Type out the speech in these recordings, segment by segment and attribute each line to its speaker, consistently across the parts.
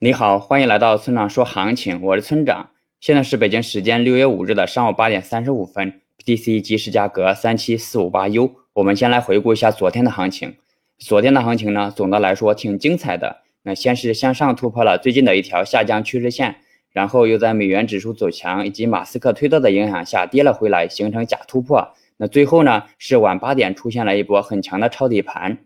Speaker 1: 你好，欢迎来到村长说行情，我是村长。现在是北京时间六月五日的上午八点三十五分，BTC 即时价格三七四五八 U。我们先来回顾一下昨天的行情。昨天的行情呢，总的来说挺精彩的。那先是向上突破了最近的一条下降趋势线，然后又在美元指数走强以及马斯克推特的影响下跌了回来，形成假突破。那最后呢，是晚八点出现了一波很强的抄底盘。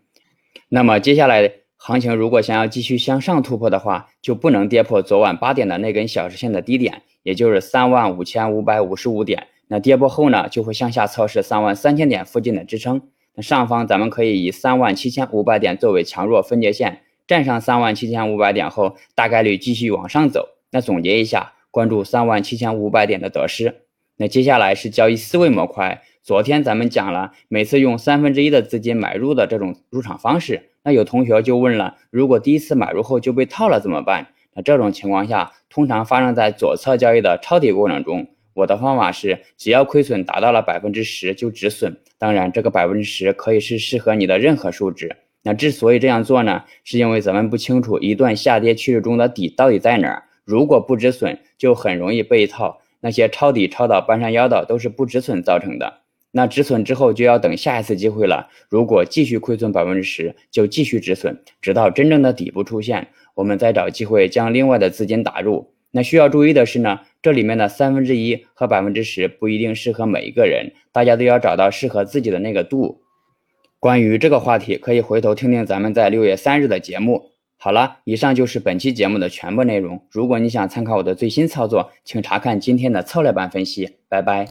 Speaker 1: 那么接下来。行情如果想要继续向上突破的话，就不能跌破昨晚八点的那根小时线的低点，也就是三万五千五百五十五点。那跌破后呢，就会向下测试三万三千点附近的支撑。那上方咱们可以以三万七千五百点作为强弱分界线，站上三万七千五百点后，大概率继续往上走。那总结一下，关注三万七千五百点的得失。那接下来是交易思维模块。昨天咱们讲了，每次用三分之一的资金买入的这种入场方式。那有同学就问了，如果第一次买入后就被套了怎么办？那这种情况下，通常发生在左侧交易的抄底过程中。我的方法是，只要亏损达到了百分之十就止损。当然，这个百分之十可以是适合你的任何数值。那之所以这样做呢，是因为咱们不清楚一段下跌趋势中的底到底在哪儿。如果不止损，就很容易被套。那些抄底抄到半山腰的，都是不止损造成的。那止损之后就要等下一次机会了。如果继续亏损百分之十，就继续止损，直到真正的底部出现，我们再找机会将另外的资金打入。那需要注意的是呢，这里面的三分之一和百分之十不一定适合每一个人，大家都要找到适合自己的那个度。关于这个话题，可以回头听听咱们在六月三日的节目。好了，以上就是本期节目的全部内容。如果你想参考我的最新操作，请查看今天的策略版分析。拜拜。